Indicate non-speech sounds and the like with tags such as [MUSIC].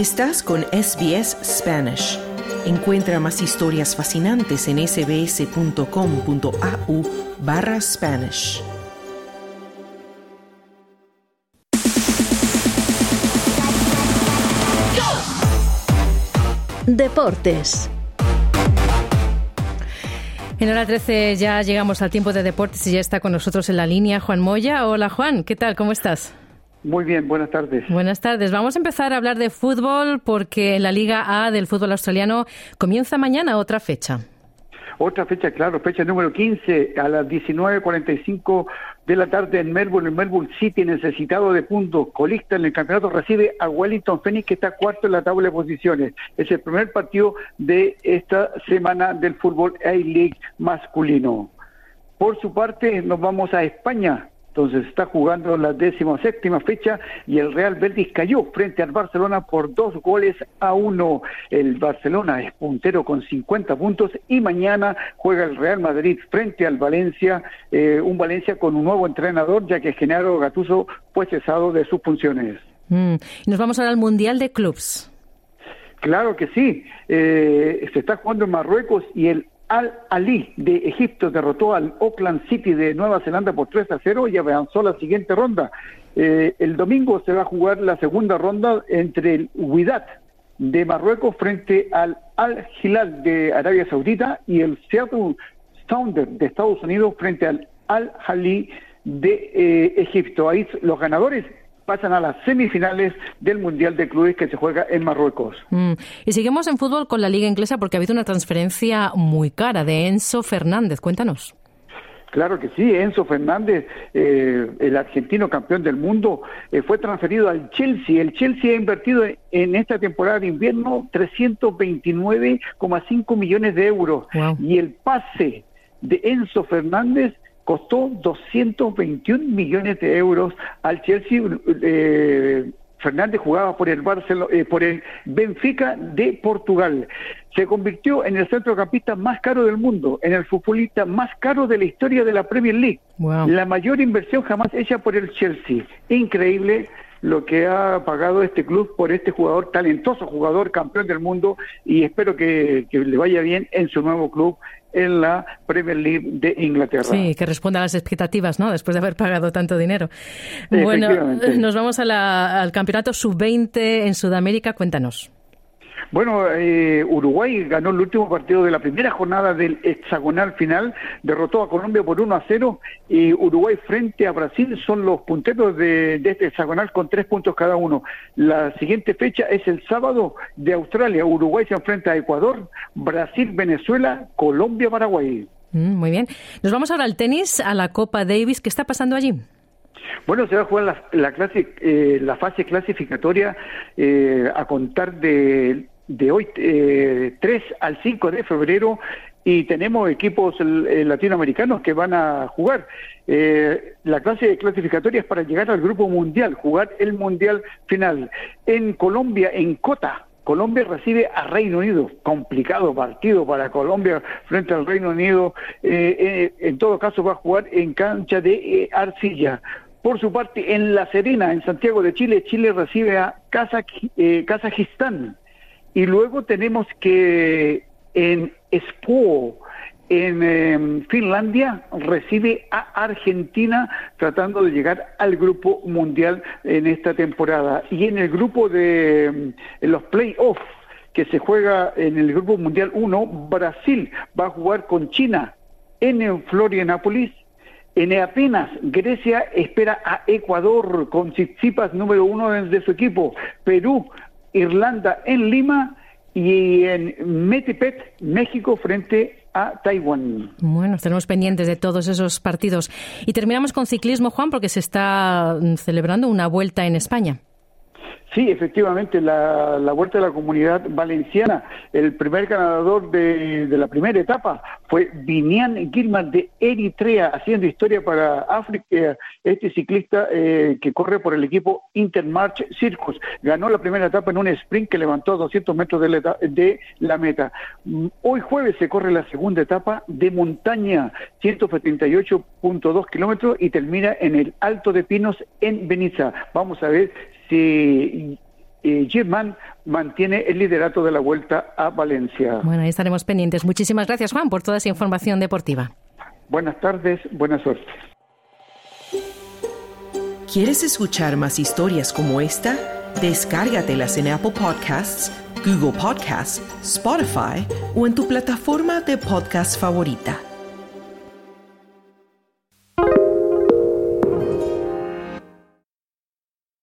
Estás con SBS Spanish. Encuentra más historias fascinantes en sbs.com.au barra Spanish. Deportes. En hora 13 ya llegamos al tiempo de deportes y ya está con nosotros en la línea Juan Moya. Hola Juan, ¿qué tal? ¿Cómo estás? Muy bien, buenas tardes. Buenas tardes. Vamos a empezar a hablar de fútbol porque la Liga A del fútbol australiano comienza mañana otra fecha. Otra fecha, claro, fecha número 15 a las 19.45 de la tarde en Melbourne. En Melbourne City, necesitado de puntos, colista en el campeonato, recibe a Wellington Phoenix, que está cuarto en la tabla de posiciones. Es el primer partido de esta semana del fútbol A-League masculino. Por su parte, nos vamos a España. Entonces está jugando la décima séptima fecha y el Real Betis cayó frente al Barcelona por dos goles a uno. El Barcelona es puntero con 50 puntos y mañana juega el Real Madrid frente al Valencia, eh, un Valencia con un nuevo entrenador ya que Genaro Gatuso fue cesado de sus funciones. Mm. Nos vamos ahora al Mundial de Clubs. Claro que sí. Eh, se está jugando en Marruecos y el al-Ali de Egipto derrotó al Auckland City de Nueva Zelanda por 3 a 0 y avanzó la siguiente ronda. Eh, el domingo se va a jugar la segunda ronda entre el Wydad de Marruecos frente al Al-Hilal de Arabia Saudita y el Seattle Sounder de Estados Unidos frente al Al-Hali de eh, Egipto. Ahí los ganadores pasan a las semifinales del Mundial de Clubes que se juega en Marruecos. Mm. Y seguimos en fútbol con la Liga Inglesa porque ha habido una transferencia muy cara de Enzo Fernández. Cuéntanos. Claro que sí, Enzo Fernández, eh, el argentino campeón del mundo, eh, fue transferido al Chelsea. El Chelsea ha invertido en esta temporada de invierno 329,5 millones de euros. Y el pase de Enzo Fernández costó 221 millones de euros al Chelsea. Eh, Fernández jugaba por el Barcelona, eh, por el Benfica de Portugal. Se convirtió en el centrocampista más caro del mundo, en el futbolista más caro de la historia de la Premier League. La mayor inversión jamás hecha por el Chelsea. Increíble lo que ha pagado este club por este jugador, talentoso jugador, campeón del mundo, y espero que, le vaya bien en su nuevo club en la Premier League de Inglaterra. Sí, que responda a las expectativas, ¿no? Después de haber pagado tanto dinero. Bueno, [LAUGHS] nos vamos al campeonato sub-20 en Sudamérica. Cuéntanos. Bueno, eh, Uruguay ganó el último partido de la primera jornada del hexagonal final, derrotó a Colombia por 1 a 0 y Uruguay frente a Brasil son los punteros de, este hexagonal con tres puntos cada uno. La siguiente fecha es el sábado de Australia. Uruguay se enfrenta a Ecuador, Brasil, Venezuela, Colombia, Paraguay. Mm, muy bien. Nos vamos ahora al tenis, a la Copa Davis. ¿Qué está pasando allí? Bueno, se va a jugar la, clase, eh, la fase clasificatoria eh, a contar de de hoy, eh, 3 al 5 de febrero, y tenemos equipos eh, latinoamericanos que van a jugar. Eh, la clase clasificatoria es para llegar al grupo mundial, jugar el mundial final. En Colombia, en Cota, Colombia recibe a Reino Unido, complicado partido para Colombia frente al Reino Unido. Eh, eh en todo caso va a jugar en cancha de eh, arcilla. Por su parte, en La Serena, en Santiago de Chile, Chile recibe a Kazajistán. Y luego tenemos que en Espoo, en em, Finlandia, recibe a Argentina tratando de llegar al grupo mundial en esta temporada. Y en el grupo de em, los playoffs que se juega en el grupo mundial 1, Brasil va a jugar con China en Florianápolis. En Atenas, Grecia espera a Ecuador con Tsitsipas número uno de su equipo. Perú Irlanda en Lima y en Metepet, México, frente a Taiwán. Bueno, estaremos pendientes de todos esos partidos. Y terminamos con ciclismo, Juan, porque se está celebrando una vuelta en España. Sí, efectivamente, la, Vuelta de la Comunidad Valenciana, el primer ganador de, la primera etapa fue Vinian Gilman de Eritrea, haciendo historia para África, este ciclista eh, que corre por el equipo Intermarch Circus. Ganó la primera etapa en un sprint que levantó a 200 metros de la, de la meta. Mm, hoy jueves se corre la segunda etapa de montaña, 178.2 kilómetros, y termina en el Alto de Pinos en Beniza. Vamos a ver si eh, Girman mantiene el liderato de la vuelta a Valencia. Bueno, ahí estaremos pendientes. Muchísimas gracias, Juan, por toda esa información deportiva. Buenas tardes, buena suerte. ¿Quieres escuchar más historias como esta? Descárgatelas en Apple Podcasts, Google Podcasts, Spotify o en tu plataforma de podcast favorita.